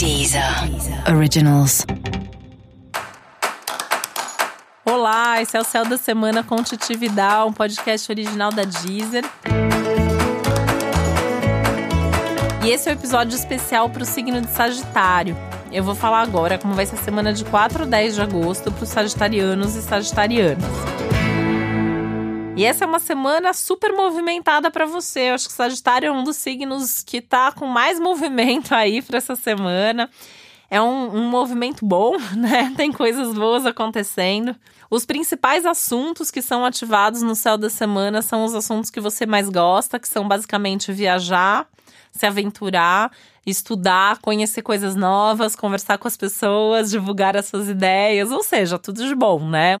Deezer Originals. Olá, esse é o Céu da Semana com Titi Vidal, um podcast original da Deezer. E esse é o um episódio especial para o signo de Sagitário. Eu vou falar agora como vai ser a semana de 4 a 10 de agosto para os sagitarianos e sagitarianas. E essa é uma semana super movimentada para você. Eu acho que Sagitário é um dos signos que tá com mais movimento aí para essa semana. É um, um, movimento bom, né? Tem coisas boas acontecendo. Os principais assuntos que são ativados no céu da semana são os assuntos que você mais gosta, que são basicamente viajar, se aventurar, estudar, conhecer coisas novas, conversar com as pessoas, divulgar as suas ideias, ou seja, tudo de bom, né?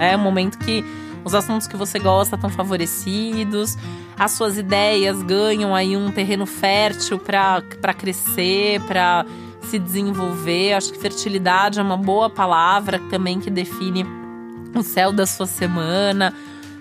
É um momento que os assuntos que você gosta estão favorecidos, as suas ideias ganham aí um terreno fértil para crescer, para se desenvolver. Acho que fertilidade é uma boa palavra também que define o céu da sua semana.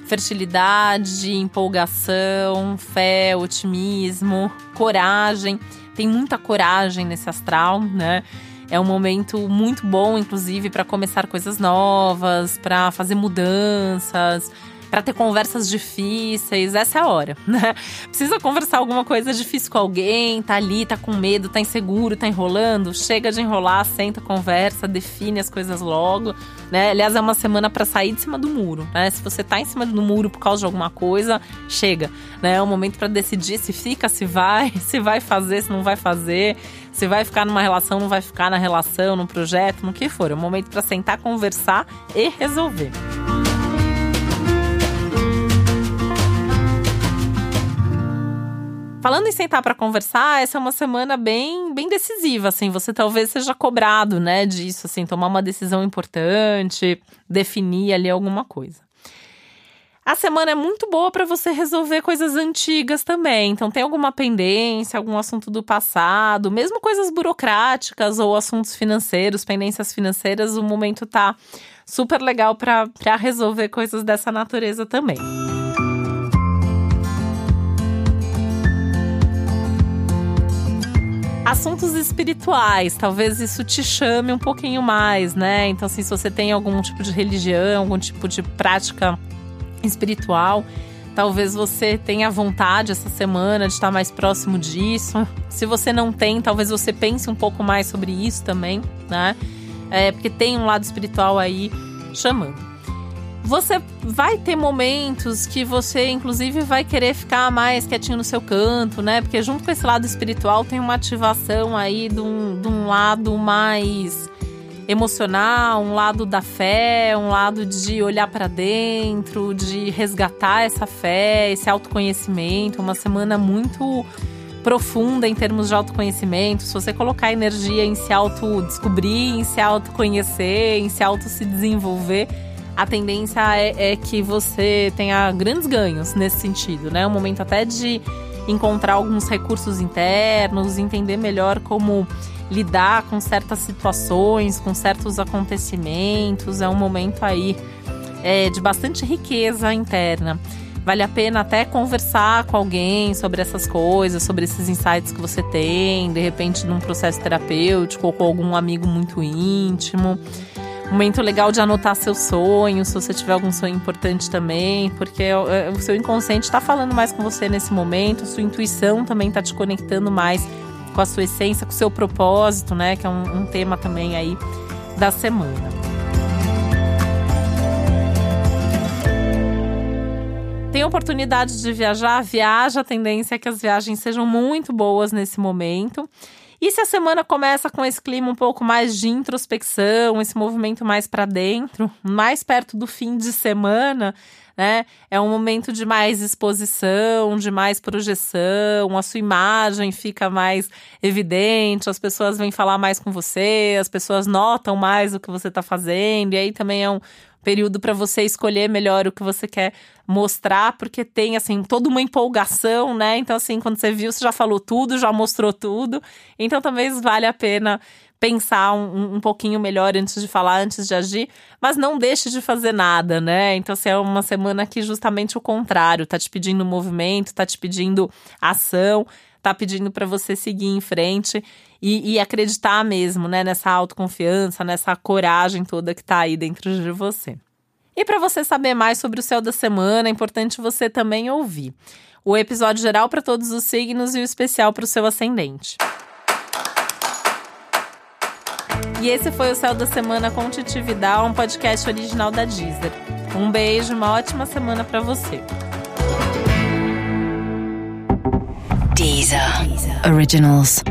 Fertilidade, empolgação, fé, otimismo, coragem. Tem muita coragem nesse astral, né? É um momento muito bom, inclusive, para começar coisas novas, para fazer mudanças, para ter conversas difíceis. Essa é a hora, né? Precisa conversar alguma coisa difícil com alguém, tá ali, tá com medo, tá inseguro, tá enrolando. Chega de enrolar, senta, conversa, define as coisas logo, né? Aliás, é uma semana para sair de cima do muro, né? Se você tá em cima do muro por causa de alguma coisa, chega, né? É um momento para decidir se fica, se vai, se vai fazer, se não vai fazer se vai ficar numa relação, não vai ficar na relação, no projeto, no que for. É um momento para sentar, conversar e resolver. Falando em sentar para conversar, essa é uma semana bem, bem decisiva, assim. Você talvez seja cobrado, né, disso, assim, tomar uma decisão importante, definir ali alguma coisa. A semana é muito boa para você resolver coisas antigas também. Então, tem alguma pendência, algum assunto do passado, mesmo coisas burocráticas ou assuntos financeiros, pendências financeiras, o momento tá super legal para resolver coisas dessa natureza também. Assuntos espirituais, talvez isso te chame um pouquinho mais, né? Então, assim, se você tem algum tipo de religião, algum tipo de prática espiritual. Talvez você tenha vontade essa semana de estar mais próximo disso. Se você não tem, talvez você pense um pouco mais sobre isso também, né? É, porque tem um lado espiritual aí chamando. Você vai ter momentos que você, inclusive, vai querer ficar mais quietinho no seu canto, né? Porque junto com esse lado espiritual tem uma ativação aí de um, de um lado mais emocional, um lado da fé, um lado de olhar para dentro, de resgatar essa fé, esse autoconhecimento, uma semana muito profunda em termos de autoconhecimento. Se você colocar energia em se autodescobrir, em se autoconhecer, em se auto se desenvolver, a tendência é, é, que você tenha grandes ganhos nesse sentido, né? Um momento até de encontrar alguns recursos internos, entender melhor como lidar com certas situações, com certos acontecimentos. É um momento aí é, de bastante riqueza interna. Vale a pena até conversar com alguém sobre essas coisas, sobre esses insights que você tem, de repente num processo terapêutico ou com algum amigo muito íntimo. Momento legal de anotar seus sonhos, se você tiver algum sonho importante também, porque é, o seu inconsciente está falando mais com você nesse momento, sua intuição também está te conectando mais com a sua essência, com o seu propósito, né? Que é um, um tema também aí da semana. Tem oportunidade de viajar? Viaja. A tendência é que as viagens sejam muito boas nesse momento. E se a semana começa com esse clima um pouco mais de introspecção, esse movimento mais para dentro, mais perto do fim de semana, né? É um momento de mais exposição, de mais projeção, a sua imagem fica mais evidente, as pessoas vêm falar mais com você, as pessoas notam mais o que você está fazendo, e aí também é um período para você escolher melhor o que você quer mostrar, porque tem assim toda uma empolgação, né? Então assim, quando você viu, você já falou tudo, já mostrou tudo. Então talvez vale a pena pensar um, um pouquinho melhor antes de falar, antes de agir, mas não deixe de fazer nada, né? Então, se assim, é uma semana que justamente o contrário, tá te pedindo movimento, tá te pedindo ação, tá pedindo para você seguir em frente e, e, acreditar mesmo, né, nessa autoconfiança, nessa coragem toda que tá aí dentro de você. E para você saber mais sobre o céu da semana, é importante você também ouvir o episódio geral para todos os signos e o especial para o seu ascendente. E esse foi o Céu da Semana com Titi Vidal, um podcast original da Deezer. Um beijo, uma ótima semana para você. Deezer. Originals.